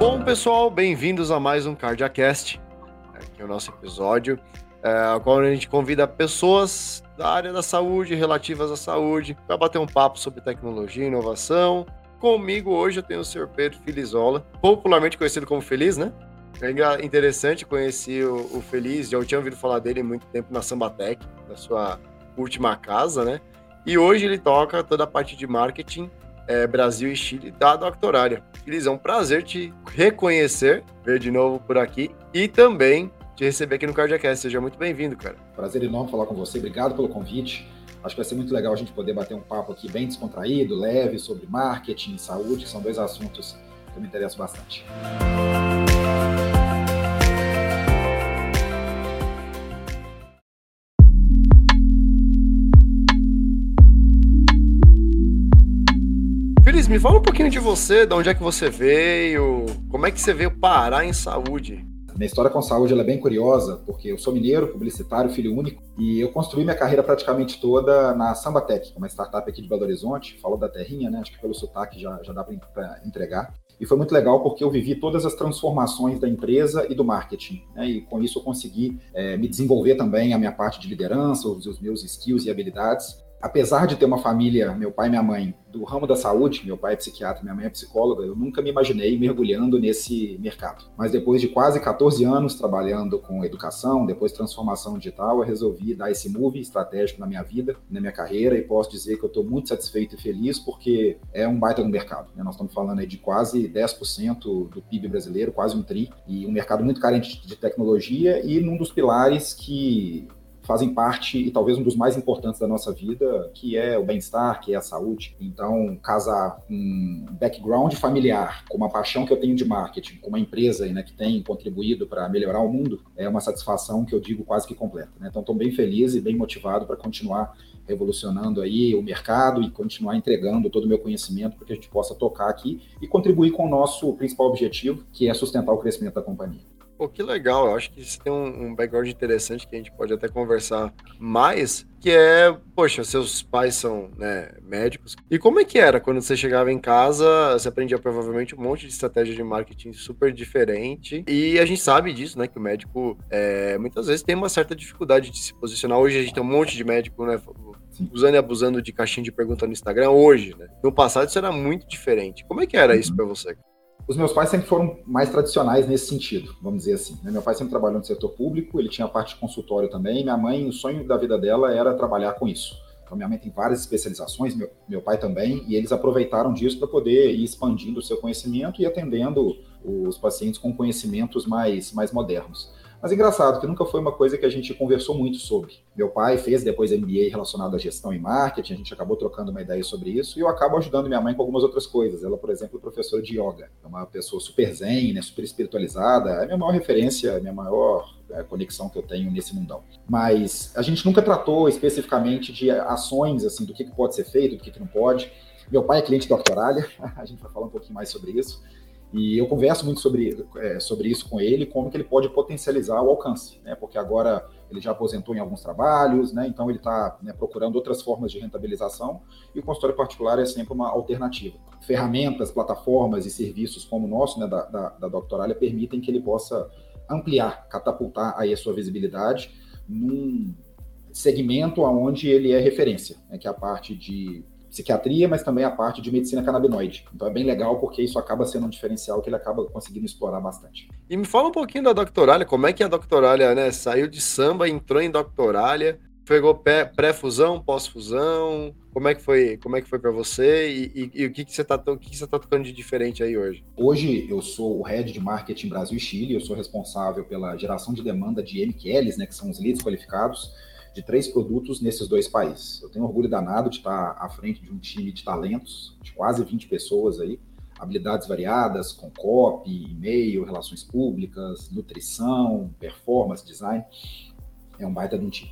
Bom, pessoal, bem-vindos a mais um CardiaCast. Aqui é o nosso episódio, é, qual a gente convida pessoas da área da saúde, relativas à saúde, para bater um papo sobre tecnologia e inovação. Comigo hoje eu tenho o Sr. Pedro Felizola, popularmente conhecido como Feliz, né? É interessante conhecer o, o Feliz, já tinha ouvido falar dele muito tempo na Sambatec, na sua última casa, né? E hoje ele toca toda a parte de marketing é, Brasil e Chile da Doctorária. Eles é um prazer te reconhecer, ver de novo por aqui e também te receber aqui no CardiaCast. Seja muito bem-vindo, cara. Prazer enorme falar com você. Obrigado pelo convite. Acho que vai ser muito legal a gente poder bater um papo aqui bem descontraído, leve, sobre marketing e saúde, que são dois assuntos que me interesso bastante. Me fala um pouquinho de você, de onde é que você veio, como é que você veio parar em saúde? Minha história com saúde é bem curiosa, porque eu sou mineiro, publicitário, filho único, e eu construí minha carreira praticamente toda na Sambatec, uma startup aqui de Belo Horizonte, falou da terrinha, né? Acho que pelo sotaque já, já dá para entregar. E foi muito legal porque eu vivi todas as transformações da empresa e do marketing. Né? E com isso eu consegui é, me desenvolver também a minha parte de liderança, os meus skills e habilidades apesar de ter uma família, meu pai e minha mãe, do ramo da saúde, meu pai é psiquiatra, minha mãe é psicóloga, eu nunca me imaginei mergulhando nesse mercado. Mas depois de quase 14 anos trabalhando com educação, depois transformação digital, eu resolvi dar esse move estratégico na minha vida, na minha carreira, e posso dizer que eu estou muito satisfeito e feliz porque é um baita no mercado. Né? Nós estamos falando aí de quase 10% do PIB brasileiro, quase um tri, e um mercado muito carente de tecnologia e num dos pilares que fazem parte e talvez um dos mais importantes da nossa vida, que é o bem-estar, que é a saúde. Então, casar um background familiar com uma paixão que eu tenho de marketing, com uma empresa né, que tem contribuído para melhorar o mundo, é uma satisfação que eu digo quase que completa. Né? Então, estou bem feliz e bem motivado para continuar revolucionando aí o mercado e continuar entregando todo o meu conhecimento para que a gente possa tocar aqui e contribuir com o nosso principal objetivo, que é sustentar o crescimento da companhia. Pô, que legal. Eu acho que você tem um, um, background interessante que a gente pode até conversar mais, que é, poxa, seus pais são né, médicos. E como é que era quando você chegava em casa, você aprendia provavelmente um monte de estratégia de marketing super diferente. E a gente sabe disso, né? Que o médico é, muitas vezes tem uma certa dificuldade de se posicionar. Hoje a gente tem um monte de médico, né? Usando e abusando de caixinha de pergunta no Instagram hoje, né? No passado isso era muito diferente. Como é que era isso uhum. para você? Os meus pais sempre foram mais tradicionais nesse sentido, vamos dizer assim. Né? Meu pai sempre trabalhou no setor público, ele tinha a parte de consultório também. Minha mãe, o sonho da vida dela era trabalhar com isso. Então, minha mãe tem várias especializações, meu, meu pai também, e eles aproveitaram disso para poder ir expandindo o seu conhecimento e atendendo os pacientes com conhecimentos mais, mais modernos. Mas engraçado, que nunca foi uma coisa que a gente conversou muito sobre. Meu pai fez depois MBA relacionado à gestão e marketing, a gente acabou trocando uma ideia sobre isso, e eu acabo ajudando minha mãe com algumas outras coisas. Ela, por exemplo, é professora de yoga, é uma pessoa super zen, né, super espiritualizada, é a minha maior referência, a minha maior é, conexão que eu tenho nesse mundão. Mas a gente nunca tratou especificamente de ações, assim, do que, que pode ser feito, do que, que não pode. Meu pai é cliente da Doctoralha, a gente vai falar um pouquinho mais sobre isso. E eu converso muito sobre, é, sobre isso com ele, como que ele pode potencializar o alcance, né? Porque agora ele já aposentou em alguns trabalhos, né? Então ele está né, procurando outras formas de rentabilização e o consultório particular é sempre uma alternativa. Ferramentas, plataformas e serviços como o nosso, né, da, da, da Doctoralia, permitem que ele possa ampliar, catapultar aí a sua visibilidade num segmento onde ele é referência, né, que é a parte de psiquiatria, mas também a parte de medicina canabinoide. Então é bem legal porque isso acaba sendo um diferencial que ele acaba conseguindo explorar bastante. E me fala um pouquinho da doctoralia, como é que a doctoralia, né, saiu de samba, entrou em doctoralia, pegou pré-fusão, pós-fusão, como é que foi, como é que foi para você e, e, e, o que que você tá, o que, que você tá tocando de diferente aí hoje? Hoje eu sou o head de marketing Brasil e Chile, eu sou responsável pela geração de demanda de MQLs, né, que são os leads qualificados de três produtos nesses dois países. Eu tenho orgulho danado de estar à frente de um time de talentos, de quase 20 pessoas aí, habilidades variadas, com copy, e-mail, relações públicas, nutrição, performance, design. É um baita de um time.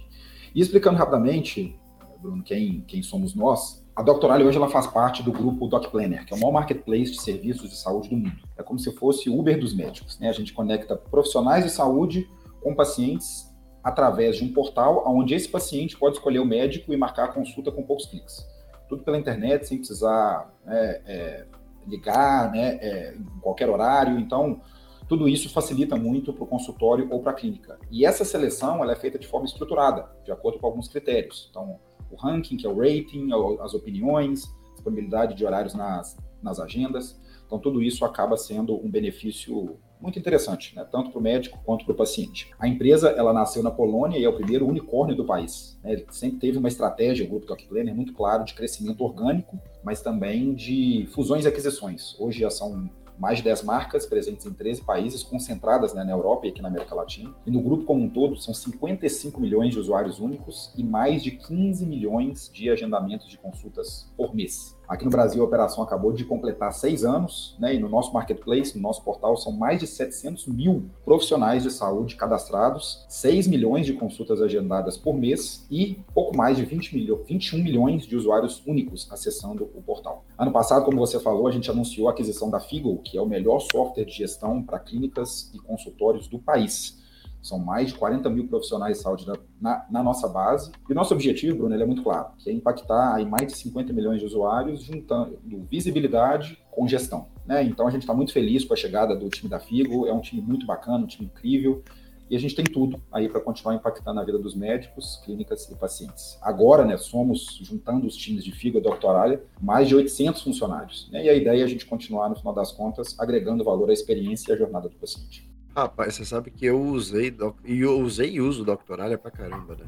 E explicando rapidamente, Bruno, quem, quem somos nós, a Doctoral hoje ela faz parte do grupo Doc Planner, que é o maior marketplace de serviços de saúde do mundo. É como se fosse Uber dos médicos. Né? A gente conecta profissionais de saúde com pacientes através de um portal onde esse paciente pode escolher o médico e marcar a consulta com poucos cliques. Tudo pela internet, sem precisar é, é, ligar né, é, em qualquer horário. Então, tudo isso facilita muito para o consultório ou para a clínica. E essa seleção ela é feita de forma estruturada, de acordo com alguns critérios. Então, o ranking, que é o rating, é as opiniões, disponibilidade de horários nas, nas agendas. Então, tudo isso acaba sendo um benefício muito interessante, né? tanto para o médico quanto para o paciente. A empresa ela nasceu na Polônia e é o primeiro unicórnio do país. Né? Ele sempre teve uma estratégia, o grupo Doc Planner, muito claro, de crescimento orgânico, mas também de fusões e aquisições. Hoje já são mais de 10 marcas presentes em 13 países, concentradas né, na Europa e aqui na América Latina. E no grupo como um todo, são 55 milhões de usuários únicos e mais de 15 milhões de agendamentos de consultas por mês. Aqui no Brasil, a operação acabou de completar seis anos, né? E no nosso marketplace, no nosso portal, são mais de 700 mil profissionais de saúde cadastrados, 6 milhões de consultas agendadas por mês e pouco mais de 20 milho, 21 milhões de usuários únicos acessando o portal. Ano passado, como você falou, a gente anunciou a aquisição da Figo, que é o melhor software de gestão para clínicas e consultórios do país. São mais de 40 mil profissionais de saúde na, na nossa base. E o nosso objetivo, Bruno, é muito claro, que é impactar aí mais de 50 milhões de usuários, juntando visibilidade com gestão. Né? Então a gente está muito feliz com a chegada do time da Figo, é um time muito bacana, um time incrível, e a gente tem tudo aí para continuar impactando a vida dos médicos, clínicas e pacientes. Agora, né, somos, juntando os times de Figo e Doctoralha, mais de 800 funcionários. Né? E a ideia é a gente continuar, no final das contas, agregando valor à experiência e à jornada do paciente. Rapaz, você sabe que eu usei e eu usei e uso Doctoralha pra caramba, né?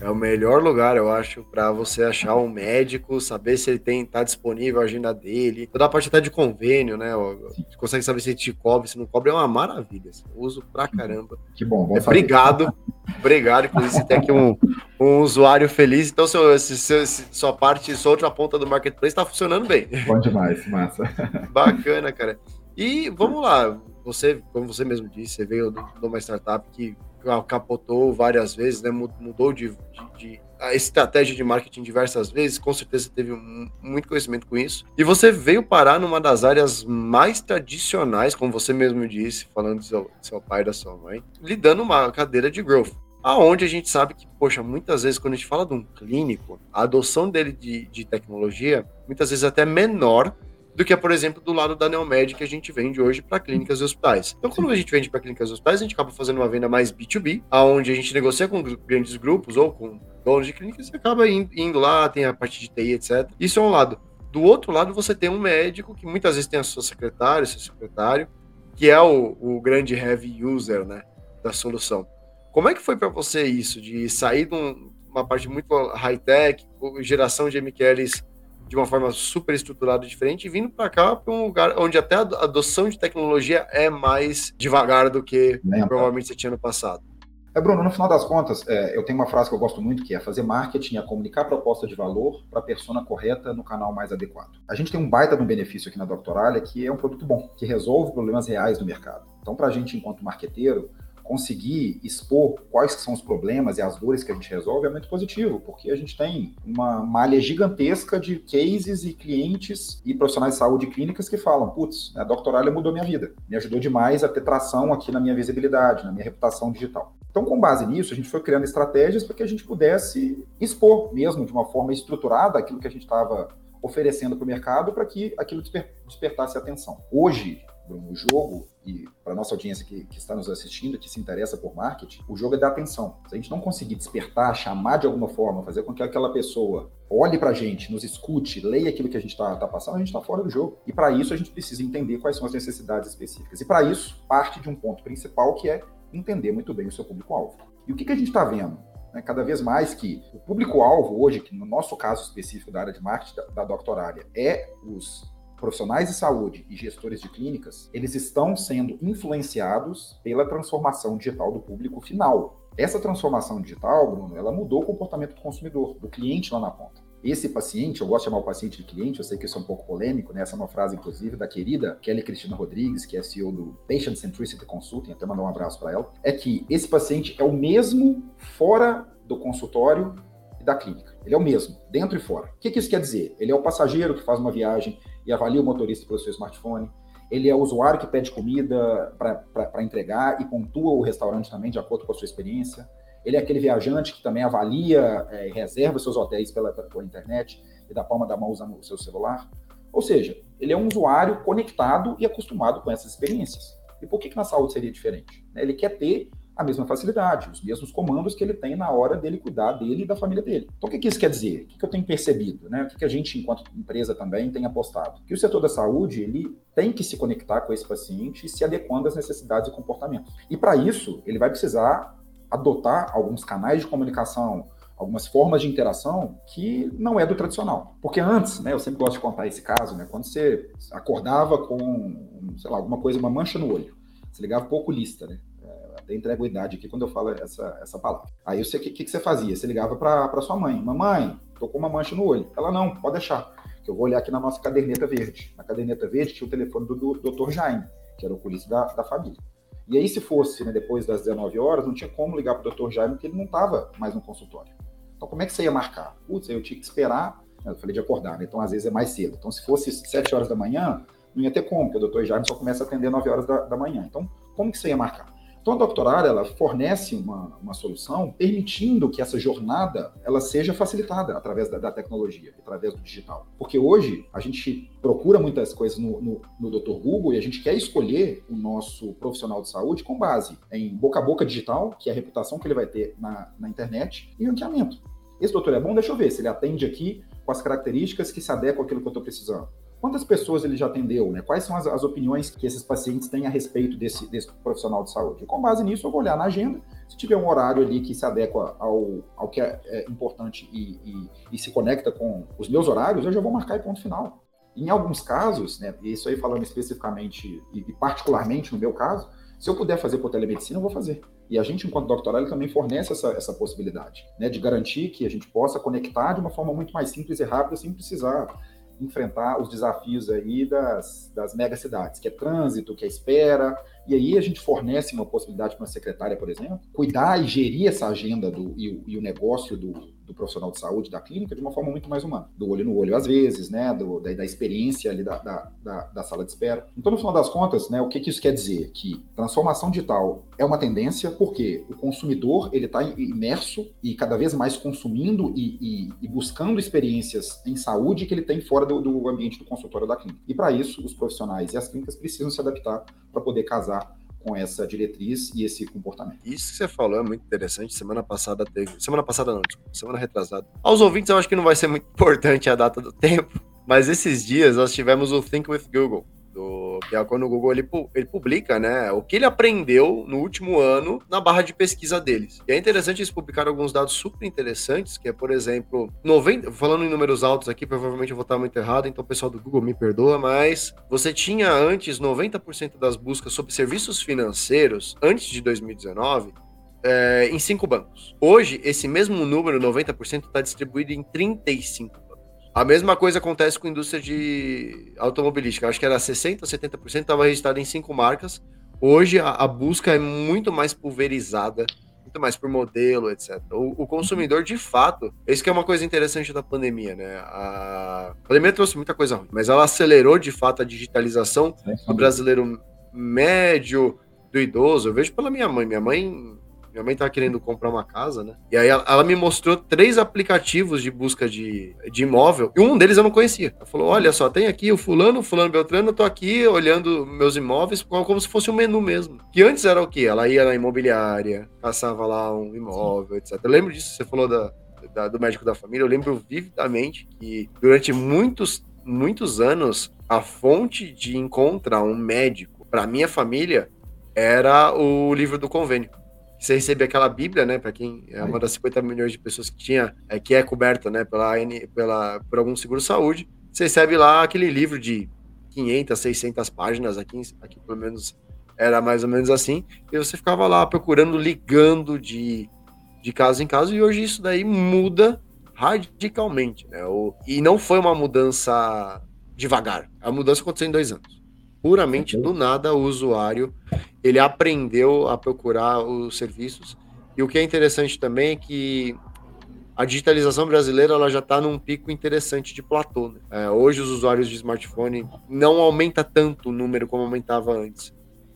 É o melhor lugar, eu acho, para você achar um médico, saber se ele tem tá disponível a agenda dele, toda a parte até de convênio, né? Você consegue saber se ele te cobre, se não cobre, é uma maravilha. Assim. uso pra caramba. Que bom, bom é, Obrigado, obrigado. Inclusive, você tem aqui um, um usuário feliz. Então, seu, seu, sua parte, sua outra ponta do marketplace está funcionando bem. Bom demais, massa. Bacana, cara. E vamos lá, você, como você mesmo disse, você veio de uma startup que capotou várias vezes, né? mudou de, de, de, a estratégia de marketing diversas vezes, com certeza teve um, muito conhecimento com isso. E você veio parar numa das áreas mais tradicionais, como você mesmo disse, falando do seu, seu pai e da sua mãe, lidando uma cadeira de growth. Aonde a gente sabe que, poxa, muitas vezes quando a gente fala de um clínico, a adoção dele de, de tecnologia, muitas vezes até menor do que, por exemplo, do lado da Neomed que a gente vende hoje para clínicas e hospitais. Então, quando a gente vende para clínicas e hospitais, a gente acaba fazendo uma venda mais B2B, aonde a gente negocia com grandes grupos ou com donos de clínicas e acaba indo lá, tem a parte de TI, etc. Isso é um lado. Do outro lado, você tem um médico que muitas vezes tem a sua secretária, seu secretário, que é o, o grande heavy user né, da solução. Como é que foi para você isso, de sair de um, uma parte muito high-tech, geração de MQLs de uma forma super estruturada diferente, e vindo para cá para um lugar onde até a adoção de tecnologia é mais devagar do que Lembra. provavelmente você tinha no passado. É, Bruno, no final das contas, é, eu tenho uma frase que eu gosto muito, que é fazer marketing é comunicar proposta de valor para a persona correta no canal mais adequado. A gente tem um baita de um benefício aqui na Doctoralha, que é um produto bom, que resolve problemas reais do mercado. Então, para a gente, enquanto marqueteiro, conseguir expor quais são os problemas e as dores que a gente resolve é muito positivo, porque a gente tem uma malha gigantesca de cases e clientes e profissionais de saúde clínicas que falam, putz, a Doctoralia mudou minha vida, me ajudou demais a ter tração aqui na minha visibilidade, na minha reputação digital. Então, com base nisso, a gente foi criando estratégias para que a gente pudesse expor mesmo de uma forma estruturada aquilo que a gente estava oferecendo para o mercado para que aquilo desper despertasse atenção. Hoje, o jogo, e para nossa audiência que, que, está nos assistindo, que se interessa por marketing, o jogo é dar atenção. Se a gente não conseguir despertar, chamar de alguma forma, fazer com que aquela pessoa olhe para a gente, nos escute, leia aquilo que a gente está tá passando, a gente está fora do jogo. E para isso a gente precisa entender quais são as necessidades específicas. E para isso, parte de um ponto principal que é entender muito bem o seu público-alvo. E o que, que a gente está vendo? Né, cada vez mais que o público-alvo hoje, que no nosso caso específico da área de marketing da, da doctorária, é os profissionais de saúde e gestores de clínicas, eles estão sendo influenciados pela transformação digital do público final. Essa transformação digital, Bruno, ela mudou o comportamento do consumidor, do cliente lá na ponta. Esse paciente, eu gosto de chamar o paciente de cliente, eu sei que isso é um pouco polêmico, né? Essa é uma frase, inclusive, da querida Kelly Cristina Rodrigues, que é CEO do Patient Centricity Consulting, até mandar um abraço para ela, é que esse paciente é o mesmo fora do consultório e da clínica. Ele é o mesmo, dentro e fora. O que, que isso quer dizer? Ele é o passageiro que faz uma viagem, e avalia o motorista pelo seu smartphone. Ele é o usuário que pede comida para entregar e pontua o restaurante também de acordo com a sua experiência. Ele é aquele viajante que também avalia é, e reserva seus hotéis pela, pela internet e da palma da mão usando o seu celular. Ou seja, ele é um usuário conectado e acostumado com essas experiências. E por que, que na saúde seria diferente? Ele quer ter a mesma facilidade, os mesmos comandos que ele tem na hora dele cuidar dele e da família dele. Então, o que, que isso quer dizer? O que, que eu tenho percebido? Né? O que, que a gente, enquanto empresa, também tem apostado? Que o setor da saúde ele tem que se conectar com esse paciente e se adequando às necessidades e comportamentos. E para isso, ele vai precisar adotar alguns canais de comunicação, algumas formas de interação que não é do tradicional. Porque antes, né, eu sempre gosto de contar esse caso, né, quando você acordava com, sei lá, alguma coisa, uma mancha no olho, você ligava pouco lista, né? Até entrego a idade aqui quando eu falo essa, essa palavra. Aí o que, que, você fazia? Você ligava para sua mãe: Mamãe, tô com uma mancha no olho. Ela não, pode deixar, que eu vou olhar aqui na nossa caderneta verde. Na caderneta verde tinha o telefone do, do Dr. Jaime, que era o oculista da, da família. E aí, se fosse né, depois das 19 horas, não tinha como ligar para o Dr. Jaime, porque ele não estava mais no consultório. Então, como é que você ia marcar? Putz, eu tinha que esperar. Eu falei de acordar, né? Então, às vezes é mais cedo. Então, se fosse 7 horas da manhã, não ia ter como, porque o Dr. Jaime só começa a atender 9 horas da, da manhã. Então, como que você ia marcar? Então, a doctorária ela fornece uma, uma solução permitindo que essa jornada ela seja facilitada através da, da tecnologia, através do digital. Porque hoje a gente procura muitas coisas no, no, no Dr. Google e a gente quer escolher o nosso profissional de saúde com base em boca a boca digital, que é a reputação que ele vai ter na, na internet, e ranqueamento. Esse doutor é bom, deixa eu ver se ele atende aqui com as características que se adequam àquilo que eu estou precisando. Quantas pessoas ele já atendeu? Né? Quais são as, as, opiniões que esses pacientes têm a respeito desse, desse, profissional de saúde? E com base nisso, eu vou olhar na agenda. Se tiver um horário ali que se adequa ao, ao que é, é importante e, e, e, se conecta com os meus horários, eu já vou marcar e ponto final. Em alguns casos, né, isso aí falando especificamente e, e particularmente no meu caso, se eu puder fazer por telemedicina, eu vou fazer. E a gente, enquanto doctoral, também fornece essa, essa possibilidade, né, de garantir que a gente possa conectar de uma forma muito mais simples e rápida, sem precisar enfrentar os desafios aí das, das megacidades, que é trânsito, que é espera, e aí a gente fornece uma possibilidade para uma secretária, por exemplo, cuidar e gerir essa agenda do, e, e o negócio do, do profissional de saúde, da clínica, de uma forma muito mais humana. Do olho no olho, às vezes, né? Do, da, da, experiência ali da, da, da, da, sala de espera. Então, no final das contas, né, o que, que isso quer dizer? Que transformação digital é uma tendência porque o consumidor ele está imerso e cada vez mais consumindo e, e, e, buscando experiências em saúde que ele tem fora do, do ambiente do consultório da clínica. E para isso, os profissionais e as clínicas precisam se adaptar para poder casar com essa diretriz e esse comportamento. Isso que você falou é muito interessante. Semana passada teve. Semana passada não, semana retrasada. Aos ouvintes, eu acho que não vai ser muito importante a data do tempo, mas esses dias nós tivemos o Think with Google do, que é quando o Google ele, ele publica, né, o que ele aprendeu no último ano na barra de pesquisa deles. E é interessante eles publicaram alguns dados super interessantes, que é, por exemplo, 90, falando em números altos aqui, provavelmente eu vou estar muito errado, então o pessoal do Google me perdoa, mas você tinha antes 90% das buscas sobre serviços financeiros antes de 2019 é, em cinco bancos. Hoje, esse mesmo número, 90%, está distribuído em 35 a mesma coisa acontece com a indústria de automobilística. Acho que era 60% ou 70% estava registrado em cinco marcas. Hoje a, a, busca é muito mais pulverizada, muito mais por modelo, etc. O, o, consumidor, de fato, isso que é uma coisa interessante da pandemia, né? A, a pandemia trouxe muita coisa ruim, mas ela acelerou de fato a digitalização do brasileiro médio, do idoso. Eu vejo pela minha mãe. Minha mãe minha mãe tava querendo comprar uma casa, né? E aí ela, ela, me mostrou três aplicativos de busca de, de imóvel, e um deles eu não conhecia. Ela falou: olha só, tem aqui o fulano, fulano Beltrano, eu tô aqui olhando meus imóveis como se fosse um menu mesmo. Que antes era o quê? Ela ia na imobiliária, caçava lá um imóvel, etc. Eu lembro disso, você falou da, da, do médico da família, eu lembro vividamente que durante muitos, muitos anos, a fonte de encontrar um médico para minha família era o livro do convênio você recebe aquela Bíblia, né, para quem é uma das 50 milhões de pessoas que tinha, é, que é coberta, né, pela, pela, por algum seguro-saúde, você recebe lá aquele livro de 500, 600 páginas, aqui, aqui pelo menos era mais ou menos assim, e você ficava lá procurando, ligando de, de casa em casa, e hoje isso daí muda radicalmente, né, o, e não foi uma mudança devagar, a mudança aconteceu em dois anos. Puramente do nada, o usuário ele aprendeu a procurar os serviços. E o que é interessante também é que a digitalização brasileira ela já está num pico interessante de platô. Né? É, hoje os usuários de smartphone não aumenta tanto o número como aumentava antes.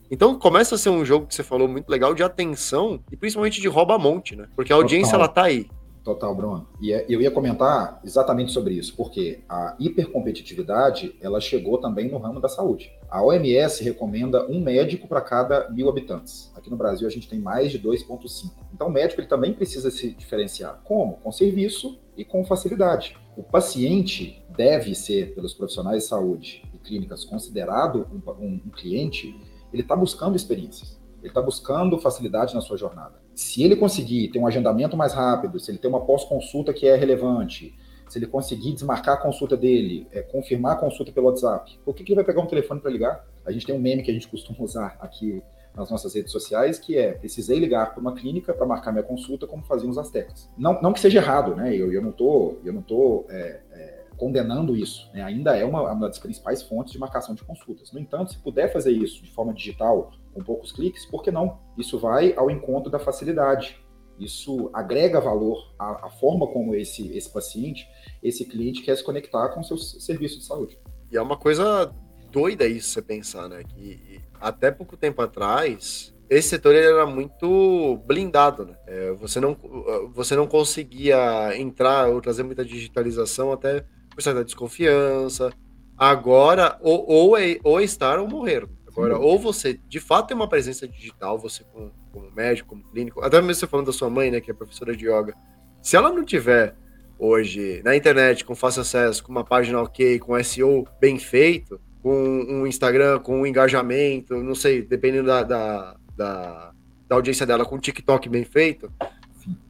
Então começa a ser um jogo que você falou muito legal de atenção e principalmente de rouba-monte, né? Porque a audiência Total. ela tá aí. Total, Bruno. E é, eu ia comentar exatamente sobre isso, porque a hipercompetitividade ela chegou também no ramo da saúde. A OMS recomenda um médico para cada mil habitantes. Aqui no Brasil a gente tem mais de 2,5. Então o médico ele também precisa se diferenciar. Como? Com serviço e com facilidade. O paciente deve ser, pelos profissionais de saúde e clínicas, considerado um, um, um cliente. Ele está buscando experiências. Ele está buscando facilidade na sua jornada. Se ele conseguir ter um agendamento mais rápido, se ele ter uma pós-consulta que é relevante, se ele conseguir desmarcar a consulta dele, é, confirmar a consulta pelo WhatsApp, por que, que ele vai pegar um telefone para ligar? A gente tem um meme que a gente costuma usar aqui nas nossas redes sociais, que é precisei ligar para uma clínica para marcar minha consulta, como faziam os astecas. Não, não que seja errado, né? Eu, eu não tô, eu não tô é, é, condenando isso. Né? Ainda é uma, uma das principais fontes de marcação de consultas. No entanto, se puder fazer isso de forma digital com poucos cliques, por que não? Isso vai ao encontro da facilidade. Isso agrega valor à, à forma como esse, esse paciente, esse cliente quer se conectar com o seu serviço de saúde. E é uma coisa doida isso você pensar, né? Que até pouco tempo atrás, esse setor era muito blindado, né? É, você, não, você não conseguia entrar ou trazer muita digitalização até por certa desconfiança. Agora, ou, ou, é, ou estar ou morrer. Agora, ou você de fato tem uma presença digital, você como, como médico, como clínico, até mesmo você falando da sua mãe, né, que é professora de yoga, se ela não tiver hoje na internet com fácil acesso, com uma página ok, com SEO bem feito, com um Instagram, com um engajamento, não sei, dependendo da, da, da, da audiência dela, com um TikTok bem feito,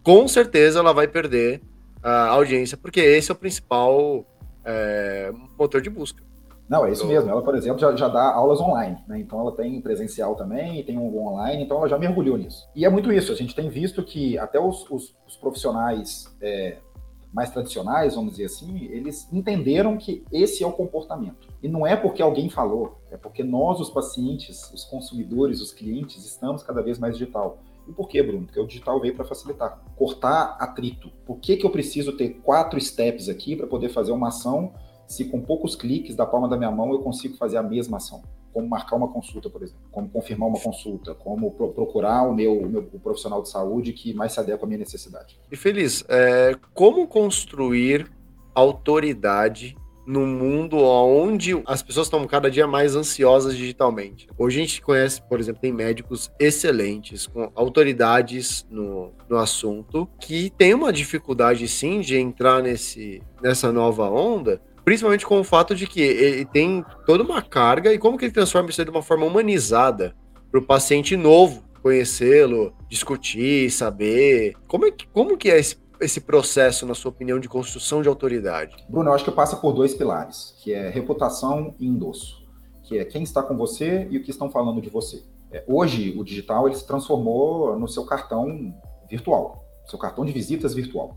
com certeza ela vai perder a audiência, porque esse é o principal é, motor de busca. Não, é isso mesmo. Ela, por exemplo, já, já dá aulas online, né? Então ela tem presencial também, tem um online, então ela já mergulhou nisso. E é muito isso. A gente tem visto que até os, os, os profissionais é, mais tradicionais, vamos dizer assim, eles entenderam que esse é o comportamento. E não é porque alguém falou, é porque nós, os pacientes, os consumidores, os clientes, estamos cada vez mais digital. E por quê, Bruno? Porque o digital veio para facilitar, cortar atrito. Por que, que eu preciso ter quatro steps aqui para poder fazer uma ação se com poucos cliques da palma da minha mão eu consigo fazer a mesma ação. Como marcar uma consulta, por exemplo, como confirmar uma consulta, como pro procurar o meu, o meu o profissional de saúde que mais se adequa à minha necessidade. E Feliz, é, como construir autoridade no mundo onde as pessoas estão cada dia mais ansiosas digitalmente. Hoje a gente conhece, por exemplo, tem médicos excelentes, com autoridades no, no assunto, que tem uma dificuldade sim de entrar nesse, nessa nova onda, Principalmente com o fato de que ele tem toda uma carga e como que ele transforma isso de uma forma humanizada para o paciente novo conhecê-lo, discutir, saber. Como, é que, como que é esse, esse processo, na sua opinião, de construção de autoridade? Bruno, eu acho que passa por dois pilares, que é reputação e endosso, que é quem está com você e o que estão falando de você. É, hoje, o digital ele se transformou no seu cartão virtual, seu cartão de visitas virtual.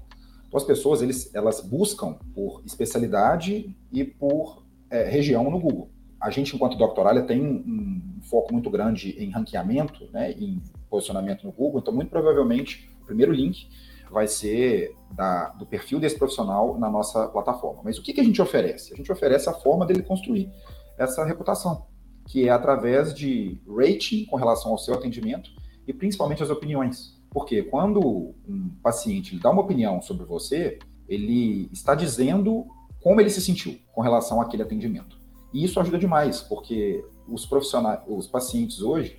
Então, as pessoas eles, elas buscam por especialidade e por é, região no Google. A gente, enquanto doctoralha, tem um, um foco muito grande em ranqueamento, né, em posicionamento no Google, então, muito provavelmente, o primeiro link vai ser da, do perfil desse profissional na nossa plataforma. Mas o que, que a gente oferece? A gente oferece a forma dele construir essa reputação, que é através de rating com relação ao seu atendimento e principalmente as opiniões. Porque quando um paciente dá uma opinião sobre você, ele está dizendo como ele se sentiu com relação àquele atendimento. E isso ajuda demais, porque os profissionais, os pacientes hoje,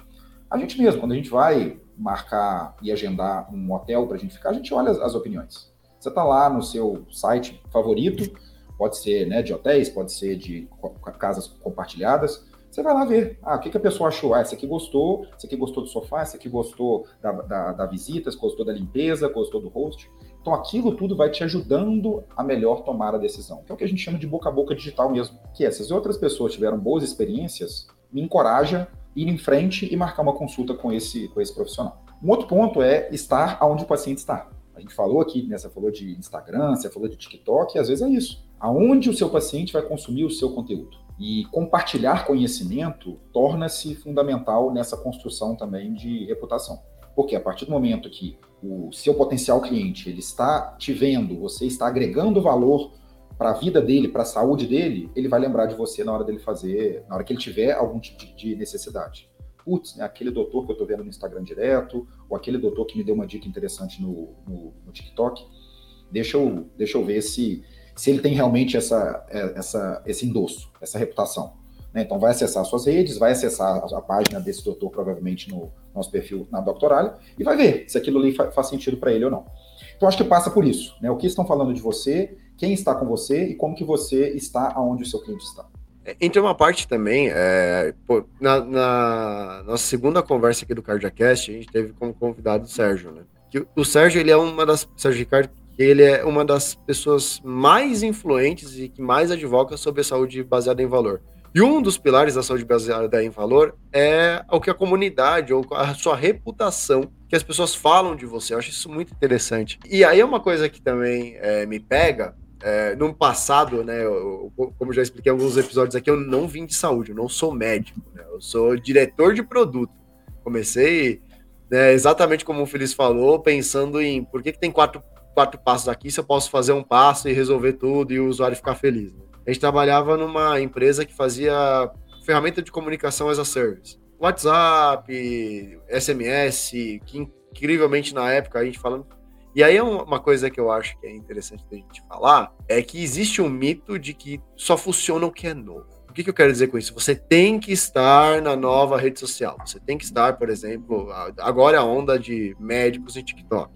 a gente mesmo, quando a gente vai marcar e agendar um hotel para a gente ficar, a gente olha as, as opiniões. Você está lá no seu site favorito, pode ser né, de hotéis, pode ser de casas compartilhadas, você vai lá ver. Ah, o que, que a pessoa achou? Ah, esse aqui gostou, esse aqui gostou do sofá, esse aqui gostou da, da, da visita, gostou da limpeza, gostou do host. Então aquilo tudo vai te ajudando a melhor tomar a decisão. Que é o que a gente chama de boca a boca digital mesmo. Que é, se as outras pessoas tiveram boas experiências, me encoraja ir em frente e marcar uma consulta com esse, com esse profissional. Um outro ponto é estar onde o paciente está. A gente falou aqui, né, você falou de Instagram, você falou de TikTok, e às vezes é isso. Aonde o seu paciente vai consumir o seu conteúdo. E compartilhar conhecimento torna-se fundamental nessa construção também de reputação. Porque a partir do momento que o seu potencial cliente ele está te vendo, você está agregando valor para a vida dele, para a saúde dele, ele vai lembrar de você na hora dele fazer, na hora que ele tiver algum tipo de necessidade. Putz, né, aquele doutor que eu estou vendo no Instagram direto, ou aquele doutor que me deu uma dica interessante no, no, no TikTok. deixa eu, deixa eu ver se, se ele tem realmente essa, é, essa, esse endosso, essa reputação. Né? Então, vai acessar suas redes, vai acessar a, página desse doutor, provavelmente no nosso perfil na Doctoralha, e vai ver se aquilo ali fa, faz sentido para ele ou não. Então, acho que passa por isso. Né? O que estão falando de você, quem está com você e como que você está aonde o seu cliente está. É, entre uma parte também, é, pô, na, na, nossa segunda conversa aqui do CardiaCast, a gente teve como convidado o Sérgio, né? Que o Sérgio, ele é uma das. Sérgio Ricardo, ele é uma das pessoas mais influentes e que mais advoga sobre a saúde baseada em valor. E um dos pilares da saúde baseada em valor é o que a comunidade ou a sua reputação, que as pessoas falam de você. Eu acho isso muito interessante. E aí é uma coisa que também é, me pega. É, no passado, né, eu, como já expliquei em alguns episódios aqui, eu não vim de saúde, eu não sou médico, né, eu sou diretor de produto. Comecei né, exatamente como o Feliz falou, pensando em por que, que tem quatro, quatro passos aqui se eu posso fazer um passo e resolver tudo e o usuário ficar feliz. Né? A gente trabalhava numa empresa que fazia ferramenta de comunicação as a service. WhatsApp, SMS, que incrivelmente na época a gente falando. E aí é uma coisa que eu acho que é interessante da gente falar, é que existe um mito de que só funciona o que é novo. O que, que eu quero dizer com isso? Você tem que estar na nova rede social. Você tem que estar, por exemplo, agora é a onda de médicos em TikTok.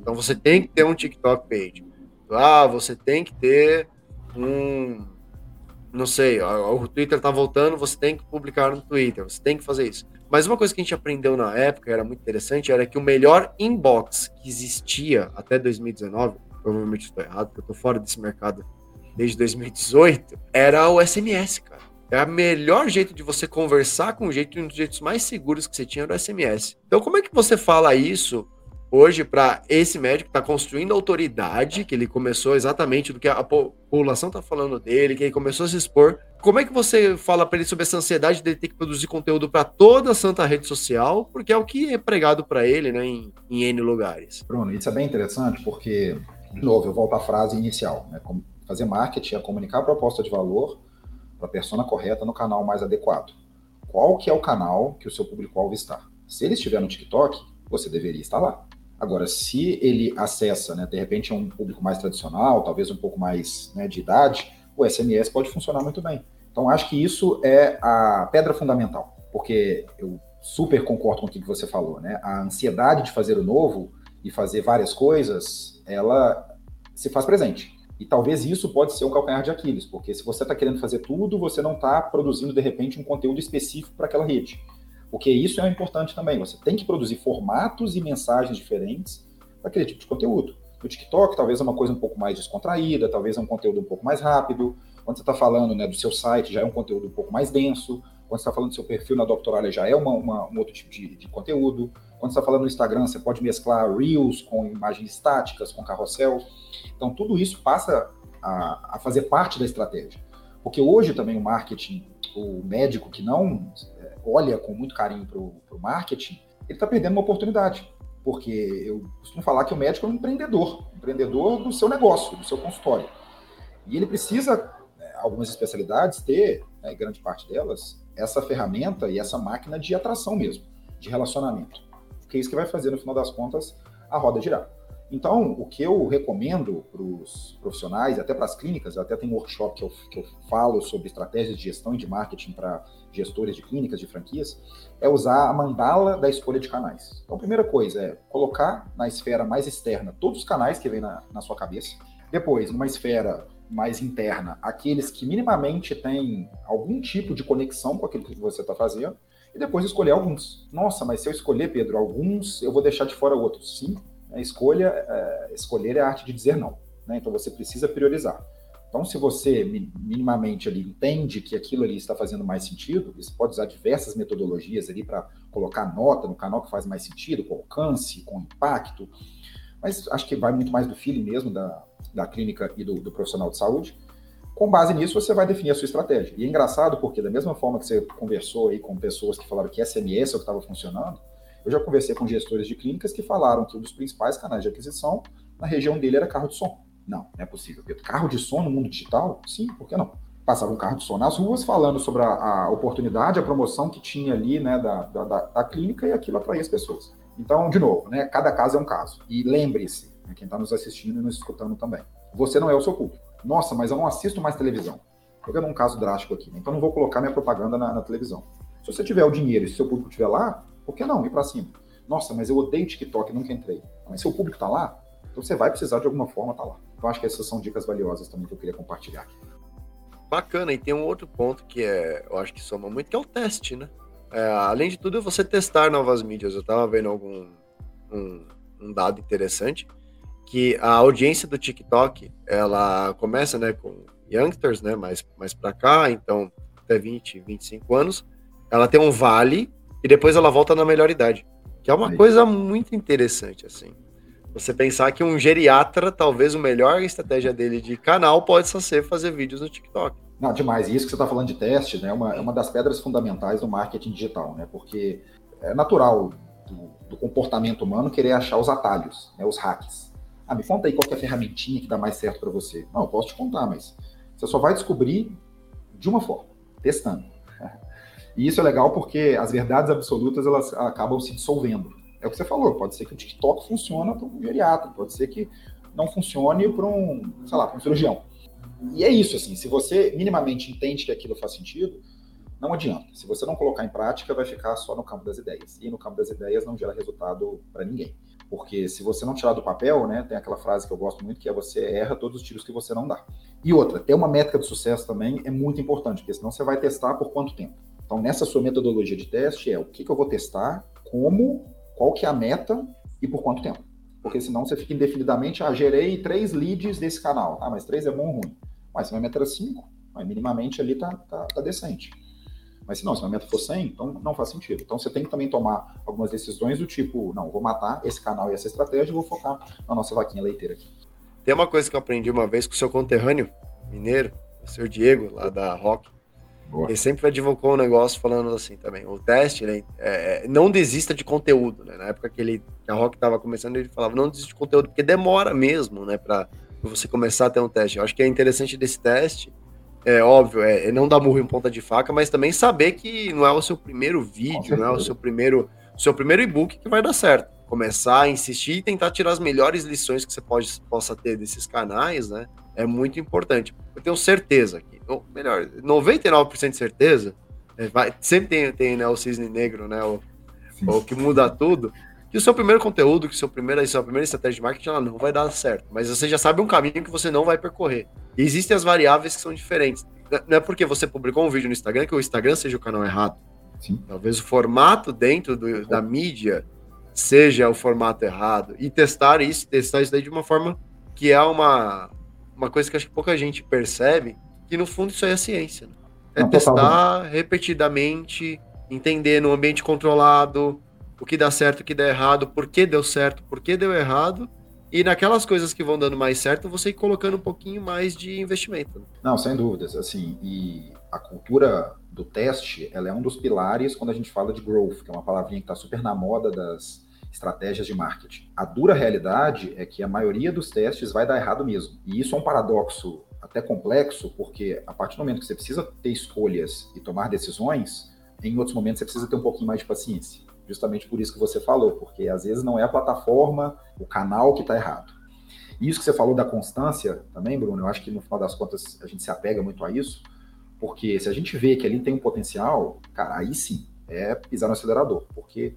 Então você tem que ter um TikTok page. Ah, você tem que ter um não sei, o Twitter tá voltando, você tem que publicar no Twitter, você tem que fazer isso. Mas uma coisa que a gente aprendeu na época, era muito interessante, era que o melhor inbox que existia até 2019, provavelmente estou errado, porque eu tô fora desse mercado desde 2018, era o SMS, cara. É o melhor jeito de você conversar com o jeito, um dos jeitos mais seguros que você tinha era o SMS. Então, como é que você fala isso hoje para esse médico está construindo autoridade, que ele começou exatamente do que a população está falando dele, que ele começou a se expor. Como é que você fala para ele sobre essa ansiedade de ter que produzir conteúdo para toda a santa rede social, porque é o que é pregado para ele, né, em, em N lugares? Bruno, isso é bem interessante porque, de novo, eu volto à frase inicial, né, fazer marketing é comunicar a proposta de valor para a persona correta no canal mais adequado. Qual que é o canal que o seu público-alvo está? Se ele estiver no TikTok, você deveria estar lá. Agora, se ele acessa, né, de repente, um público mais tradicional, talvez um pouco mais né, de idade, o SMS pode funcionar muito bem. Então, acho que isso é a pedra fundamental, porque eu super concordo com o que você falou, né? A ansiedade de fazer o novo e fazer várias coisas, ela se faz presente. E talvez isso pode ser um calcanhar de Aquiles, porque se você está querendo fazer tudo, você não está produzindo, de repente, um conteúdo específico para aquela rede. Porque isso é importante também. Você tem que produzir formatos e mensagens diferentes para aquele tipo de conteúdo. O TikTok talvez é uma coisa um pouco mais descontraída, talvez é um conteúdo um pouco mais rápido. Quando você está falando né, do seu site, já é um conteúdo um pouco mais denso. Quando você está falando do seu perfil na Doctoralha, já é uma, uma, um outro tipo de, de conteúdo. Quando você está falando no Instagram, você pode mesclar Reels com imagens estáticas, com carrossel. Então, tudo isso passa a, a fazer parte da estratégia. Porque hoje também o marketing, o médico que não olha com muito carinho para o marketing, ele está perdendo uma oportunidade. Porque eu costumo falar que o médico é um empreendedor, empreendedor do seu negócio, do seu consultório. E ele precisa, né, algumas especialidades, ter, né, grande parte delas, essa ferramenta e essa máquina de atração mesmo, de relacionamento. Porque é isso que vai fazer, no final das contas, a roda girar. Então, o que eu recomendo para os profissionais, até para as clínicas, eu até tem um workshop que eu, que eu falo sobre estratégias de gestão e de marketing para gestores de clínicas, de franquias, é usar a mandala da escolha de canais. Então, a primeira coisa é colocar na esfera mais externa todos os canais que vem na, na sua cabeça. Depois, numa esfera mais interna, aqueles que minimamente têm algum tipo de conexão com aquilo que você está fazendo. E depois escolher alguns. Nossa, mas se eu escolher, Pedro, alguns, eu vou deixar de fora outros. Sim, a escolha, é, escolher é a arte de dizer não. Né? Então você precisa priorizar. Então, se você minimamente ali entende que aquilo ali está fazendo mais sentido, você pode usar diversas metodologias ali para colocar nota no canal que faz mais sentido, com alcance, com impacto, mas acho que vai muito mais do feeling mesmo da, da clínica e do, do profissional de saúde. Com base nisso, você vai definir a sua estratégia. E é engraçado porque, da mesma forma que você conversou aí com pessoas que falaram que SMS é o que estava funcionando, eu já conversei com gestores de clínicas que falaram que um dos principais canais de aquisição na região dele era carro de som. Não, não é possível. Carro de som no mundo digital? Sim, por que não? Passava um carro de som nas ruas falando sobre a, a oportunidade, a promoção que tinha ali né, da, da, da, clínica e aquilo atraía as pessoas. Então, de novo, né, cada caso é um caso. E lembre-se, né? quem está nos assistindo e nos escutando também. Você não é o seu público. Nossa, mas eu não assisto mais televisão. Vendo um caso drástico aqui, né? então não vou colocar minha propaganda na, na televisão. Se você tiver o dinheiro e se seu público estiver lá, por que não ir para cima? Nossa, mas eu odeio TikTok, nunca entrei. Mas seu público está lá, então você vai precisar de alguma forma estar tá lá. Então acho que essas são dicas valiosas também que eu queria compartilhar aqui. Bacana, e tem um outro ponto que é, eu acho que soma muito, que é o teste, né? É, além de tudo, é você testar novas mídias. Eu estava vendo algum um, um, dado interessante que a audiência do TikTok ela começa, né, com youngsters, né, mais mais para cá, então até 20, 25 anos, ela tem um vale e depois ela volta na melhor idade. Que é uma Aí. coisa muito interessante, assim. Você pensar que um geriatra, talvez a melhor estratégia dele de canal pode ser fazer vídeos no TikTok. Não, demais. E isso que você está falando de teste, né, é uma, é uma das pedras fundamentais do marketing digital, né? Porque é natural do, do comportamento humano querer achar os atalhos, né, os hacks. Ah, me conta aí qual é a ferramentinha que dá mais certo para você. Não, eu posso te contar, mas você só vai descobrir de uma forma, testando. E isso é legal porque as verdades absolutas elas acabam se dissolvendo. É o que você falou, pode ser que o TikTok funcione para um geriatra, pode ser que não funcione para um, sei lá, para um cirurgião. E é isso, assim, se você minimamente entende que aquilo faz sentido, não adianta. Se você não colocar em prática, vai ficar só no campo das ideias. E no campo das ideias não gera resultado para ninguém. Porque se você não tirar do papel, né, tem aquela frase que eu gosto muito, que é você erra todos os tiros que você não dá. E outra, ter uma métrica de sucesso também é muito importante, porque senão você vai testar por quanto tempo. Então, nessa sua metodologia de teste, é o que, que eu vou testar, como, qual que é a meta e por quanto tempo. Porque senão você fica indefinidamente, ah, gerei três leads desse canal. Ah, mas três é bom ou ruim? Mas se minha meta era cinco, mas minimamente ali tá, tá, tá decente. Mas se não, se minha meta for 100, então não faz sentido. Então você tem que também tomar algumas decisões do tipo, não, vou matar esse canal e essa estratégia e vou focar na nossa vaquinha leiteira aqui. Tem uma coisa que eu aprendi uma vez com o seu conterrâneo mineiro, o seu Diego, lá da Rock. Boa. Ele sempre advocou um negócio falando assim também. O teste, né, é, não desista de conteúdo, né? Na época que, ele, que a Rock estava começando, ele falava, não desista de conteúdo, porque demora mesmo, né, para você começar a ter um teste. Eu acho que é interessante desse teste, é óbvio, é, é não dar murro em ponta de faca, mas também saber que não é o seu primeiro vídeo, não é o seu primeiro, o seu primeiro e-book que vai dar certo. Começar a insistir e tentar tirar as melhores lições que você pode, possa ter desses canais, né? É muito importante. Eu tenho certeza que ou melhor, 99% de certeza, é, vai, sempre tem, tem né, o cisne negro, né, o, o que muda tudo, que o seu primeiro conteúdo, que o seu primeiro, a sua primeira estratégia de marketing, ela não vai dar certo, mas você já sabe um caminho que você não vai percorrer. E existem as variáveis que são diferentes. Não é porque você publicou um vídeo no Instagram que o Instagram seja o canal errado. Sim. Talvez o formato dentro do, da mídia seja o formato errado. E testar isso, testar isso daí de uma forma que é uma, uma coisa que acho que pouca gente percebe, que no fundo isso aí é ciência. Né? É Não, testar repetidamente, entender no ambiente controlado o que dá certo, o que dá errado, por que deu certo, por que deu errado, e naquelas coisas que vão dando mais certo, você ir colocando um pouquinho mais de investimento. Né? Não, sem dúvidas. Assim, e a cultura do teste, ela é um dos pilares quando a gente fala de growth, que é uma palavrinha que está super na moda das estratégias de marketing. A dura realidade é que a maioria dos testes vai dar errado mesmo. E isso é um paradoxo até complexo, porque a partir do momento que você precisa ter escolhas e tomar decisões, em outros momentos você precisa ter um pouquinho mais de paciência. Justamente por isso que você falou, porque às vezes não é a plataforma, o canal que está errado. E isso que você falou da constância também, Bruno, eu acho que no final das contas a gente se apega muito a isso, porque se a gente vê que ali tem um potencial, cara, aí sim, é pisar no acelerador, porque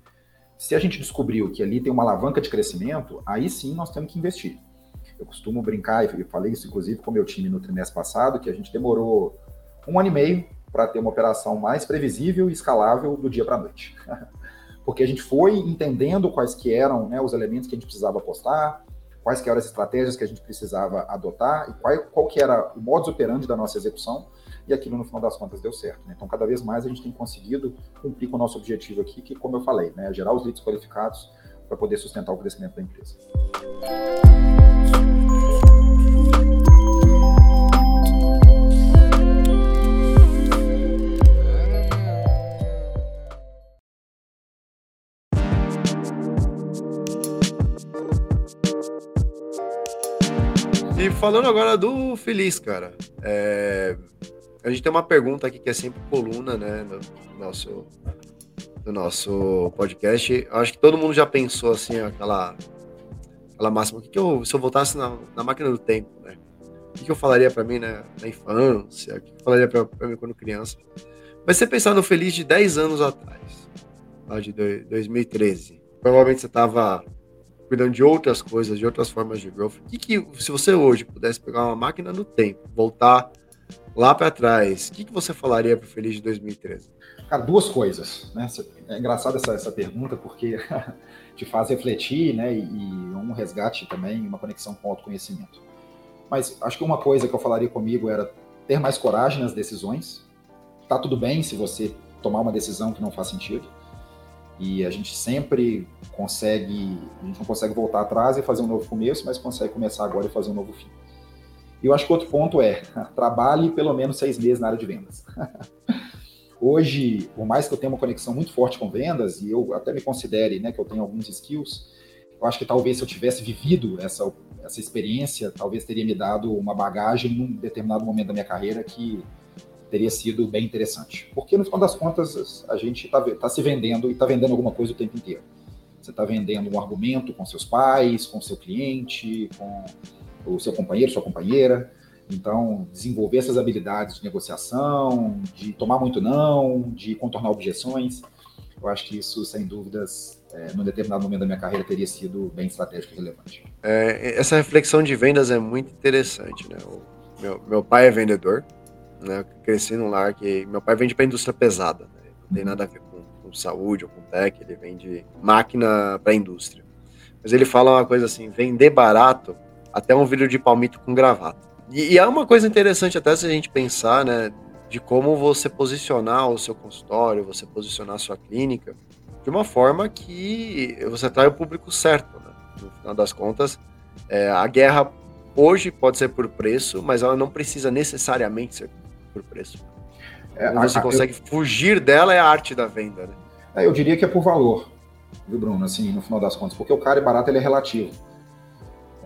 se a gente descobriu que ali tem uma alavanca de crescimento, aí sim nós temos que investir. Eu costumo brincar, e falei isso inclusive com o meu time no trimestre passado, que a gente demorou um ano e meio para ter uma operação mais previsível e escalável do dia para a noite. Porque a gente foi entendendo quais que eram né, os elementos que a gente precisava apostar, quais que eram as estratégias que a gente precisava adotar e qual, qual que era o modus operandi da nossa execução e aquilo no final das contas deu certo. Né? Então, cada vez mais a gente tem conseguido cumprir com o nosso objetivo aqui, que, como eu falei, né, gerar os leads qualificados para poder sustentar o crescimento da empresa. E falando agora do Feliz, cara, é... a gente tem uma pergunta aqui que é sempre coluna, né, no nosso, no nosso podcast. Acho que todo mundo já pensou assim, aquela aquela máxima, o que, que eu, se eu voltasse na, na máquina do tempo, né? O que, que eu falaria para mim né, na infância? O que, que eu falaria para mim quando criança? Mas você pensar no feliz de 10 anos atrás, lá de 2013, provavelmente você estava cuidando de outras coisas, de outras formas de growth. O que, que se você hoje pudesse pegar uma máquina no tempo, voltar lá para trás, o que, que você falaria para o Feliz de 2013? Cara, duas coisas. Né? É engraçado essa, essa pergunta, porque te faz refletir, né? E, e um resgate também, uma conexão com o autoconhecimento. Mas acho que uma coisa que eu falaria comigo era ter mais coragem nas decisões. Tá tudo bem se você tomar uma decisão que não faz sentido. E a gente sempre consegue, a gente não consegue voltar atrás e fazer um novo começo, mas consegue começar agora e fazer um novo fim. E eu acho que outro ponto é, trabalhe pelo menos seis meses na área de vendas. Hoje, por mais que eu tenha uma conexão muito forte com vendas, e eu até me considere né, que eu tenho alguns skills, eu acho que talvez se eu tivesse vivido essa, essa experiência, talvez teria me dado uma bagagem em um determinado momento da minha carreira que teria sido bem interessante. Porque, no final das contas, a gente está tá se vendendo e está vendendo alguma coisa o tempo inteiro. Você está vendendo um argumento com seus pais, com seu cliente, com o seu companheiro, sua companheira. Então, desenvolver essas habilidades de negociação, de tomar muito não, de contornar objeções, eu acho que isso, sem dúvidas, é, num determinado momento da minha carreira, teria sido bem estratégico e relevante. É, essa reflexão de vendas é muito interessante, né? O meu, meu pai é vendedor, né? Eu cresci num lar que meu pai vende para indústria pesada, né? não tem nada a ver com, com saúde ou com tech, ele vende máquina para indústria. Mas ele fala uma coisa assim: vender barato até um vidro de palmito com gravata. E, e é uma coisa interessante até se a gente pensar, né, de como você posicionar o seu consultório, você posicionar a sua clínica de uma forma que você atrai o público certo. Né? No final das contas, é, a guerra hoje pode ser por preço, mas ela não precisa necessariamente ser por preço. É, você a, consegue eu, fugir dela é a arte da venda, né? É, eu diria que é por valor, viu, Bruno? Assim, no final das contas, porque o caro e barato ele é relativo.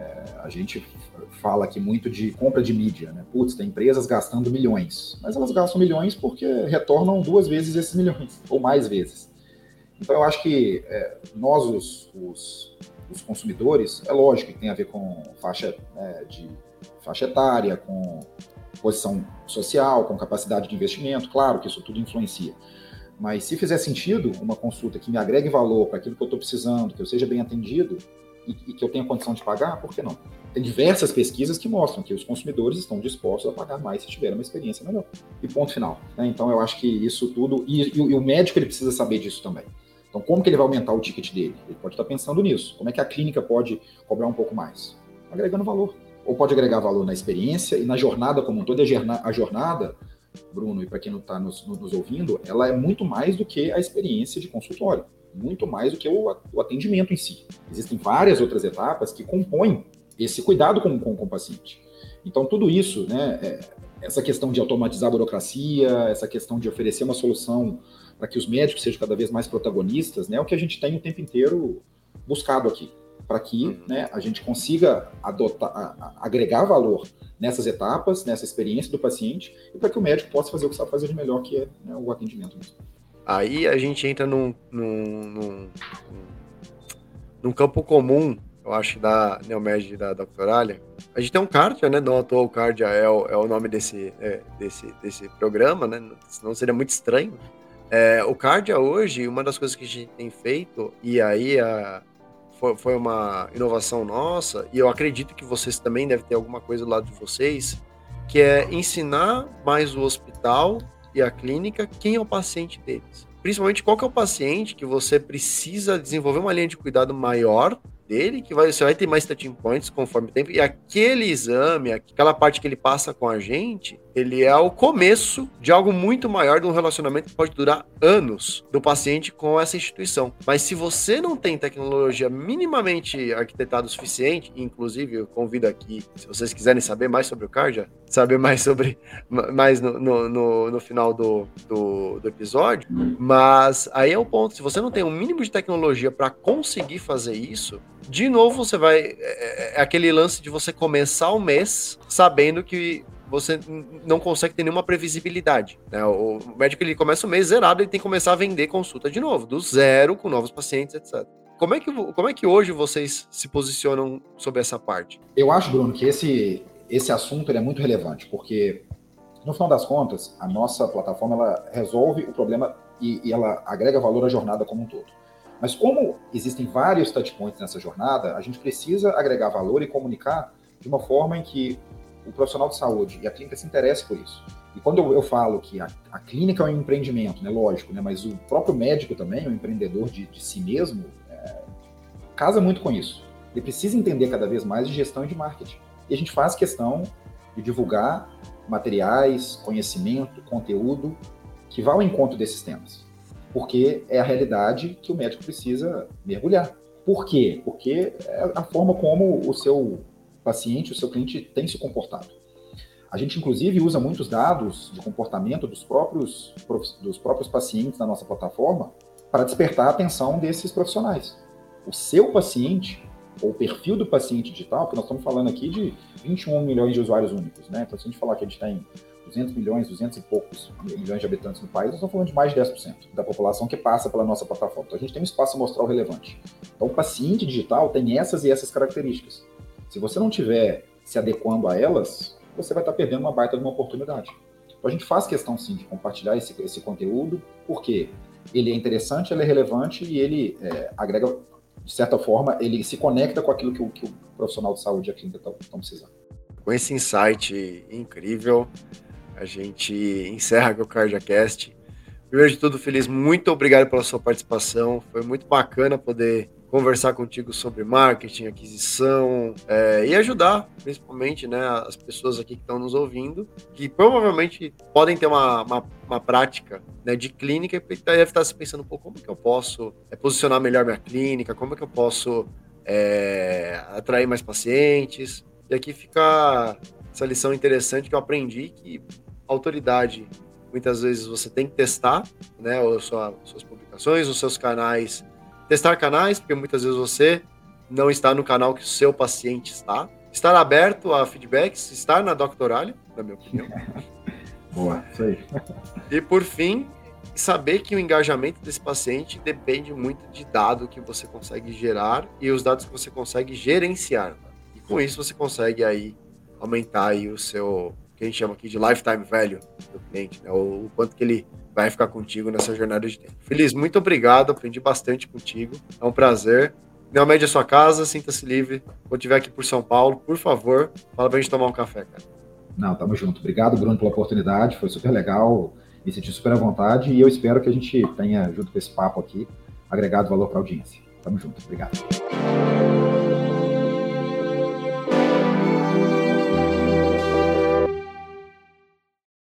É, a gente fala aqui muito de compra de mídia, né? Putz, tem empresas gastando milhões, mas elas gastam milhões porque retornam duas vezes esses milhões, ou mais vezes. Então eu acho que é, nós, os, os, os, consumidores, é lógico que tem a ver com faixa né, de faixa etária, com posição social, com capacidade de investimento, claro que isso tudo influencia. Mas se fizer sentido uma consulta que me agregue valor para aquilo que eu estou precisando, que eu seja bem atendido e, e que eu tenha condição de pagar, por que não? Tem diversas pesquisas que mostram que os consumidores estão dispostos a pagar mais se tiverem uma experiência melhor. E ponto final. Né? Então, eu acho que isso tudo. E, e, e, o médico ele precisa saber disso também. Então, como que ele vai aumentar o ticket dele? Ele pode estar pensando nisso. Como é que a clínica pode cobrar um pouco mais? Agregando valor. Ou pode agregar valor na experiência e na jornada como um todo. A jornada, Bruno, e para quem não está nos, nos ouvindo, ela é muito mais do que a experiência de consultório muito mais do que o, atendimento em si. Existem várias outras etapas que compõem esse cuidado com, com, com o paciente. Então, tudo isso, né, é, essa questão de automatizar a burocracia, essa questão de oferecer uma solução para que os médicos sejam cada vez mais protagonistas, né, é o que a gente tem o tempo inteiro buscado aqui, para que uhum. né, a gente consiga adotar, a, a, agregar valor nessas etapas, nessa experiência do paciente, e para que o médico possa fazer o que sabe fazer de melhor, que é né, o atendimento. Mesmo. Aí a gente entra num, num, num, num campo comum eu acho, da Neomed da Doctoralia. A gente tem um Cardia, né? Não o Cardia é o, é o nome desse, é, desse, desse programa, né? Senão seria muito estranho. É, o Cardia hoje, uma das coisas que a gente tem feito, e aí a, foi, foi uma inovação nossa, e eu acredito que vocês também devem ter alguma coisa do lado de vocês, que é ensinar mais o hospital e a clínica quem é o paciente deles. Principalmente qual que é o paciente que você precisa desenvolver uma linha de cuidado maior dele, que vai, você vai ter mais touching points conforme o tempo, e aquele exame, aquela parte que ele passa com a gente, ele é o começo de algo muito maior de um relacionamento que pode durar anos do paciente com essa instituição. Mas se você não tem tecnologia minimamente arquitetada o suficiente, inclusive eu convido aqui, se vocês quiserem saber mais sobre o Cardia, saber mais sobre mais no, no, no, no final do, do, do, episódio, mas aí é o ponto, se você não tem um mínimo de tecnologia para conseguir fazer isso, de novo você vai é, é, é aquele lance de você começar o mês sabendo que você não consegue ter nenhuma previsibilidade. Né? O médico ele começa o mês zerado, ele tem que começar a vender consulta de novo, do zero, com novos pacientes, etc. como é, que, como é que hoje vocês se posicionam sobre essa parte? Eu acho, Bruno, que esse, esse assunto é muito relevante, porque, no final das contas, a nossa plataforma ela resolve o problema e, e ela agrega valor à jornada como um todo. Mas como existem vários touchpoints nessa jornada, a gente precisa agregar valor e comunicar de uma forma em que o profissional de saúde e a clínica se interesse por isso. E quando eu, eu falo que a, a, clínica é um empreendimento, né, lógico, né, mas o próprio médico também, o empreendedor de, de si mesmo, é, casa muito com isso. Ele precisa entender cada vez mais de gestão e de marketing. E a gente faz questão de divulgar materiais, conhecimento, conteúdo que vá ao encontro desses temas. Porque é a realidade que o médico precisa mergulhar. Por quê? Porque é a forma como o seu paciente, o seu cliente tem se comportado. A gente, inclusive, usa muitos dados de comportamento dos próprios, dos próprios pacientes na nossa plataforma para despertar a atenção desses profissionais. O seu paciente, ou o perfil do paciente digital, porque nós estamos falando aqui de 21 milhões de usuários únicos, né? Então, se a gente falar que a gente tem 200 milhões, 200 e poucos milhões de habitantes no país, nós estamos falando de mais de 10% da população que passa pela nossa plataforma. Então, a gente tem um espaço mostrar o relevante. Então, o paciente digital tem essas e essas características. Se você não tiver se adequando a elas, você vai estar perdendo uma baita de uma oportunidade. Então a gente faz questão sim de compartilhar esse, esse conteúdo, porque ele é interessante, ele é relevante e ele é, agrega, de certa forma, ele se conecta com aquilo que o, que o profissional de saúde e a clínica estão precisando. Com esse insight incrível, a gente encerra o CardiaCast. Primeiro de tudo, Feliz, muito obrigado pela sua participação. Foi muito bacana poder conversar contigo sobre marketing, aquisição é, e ajudar, principalmente, né, as pessoas aqui que estão nos ouvindo, que provavelmente podem ter uma, uma, uma prática né, de clínica e deve estar se pensando, pô, como que eu posso é, posicionar melhor minha clínica, como que eu posso é, atrair mais pacientes. E aqui fica essa lição interessante que eu aprendi, que autoridade, muitas vezes você tem que testar, né, ou sua, suas publicações, os seus canais testar canais, porque muitas vezes você não está no canal que o seu paciente está. Estar aberto a feedbacks, estar na doctoralha, na minha opinião. Boa, isso aí. E por fim, saber que o engajamento desse paciente depende muito de dado que você consegue gerar e os dados que você consegue gerenciar. E com isso você consegue aí aumentar aí o seu, que a gente chama aqui de lifetime value do cliente, né? o, o quanto que ele vai ficar contigo nessa jornada de tempo. Feliz, muito obrigado, aprendi bastante contigo, é um prazer. Neomed é sua casa, sinta-se livre. Quando estiver aqui por São Paulo, por favor, fala pra gente tomar um café, cara. Não, tamo junto. Obrigado, Bruno, pela oportunidade, foi super legal, me senti super à vontade e eu espero que a gente tenha, junto com esse papo aqui, agregado valor para a audiência. Tamo junto, obrigado.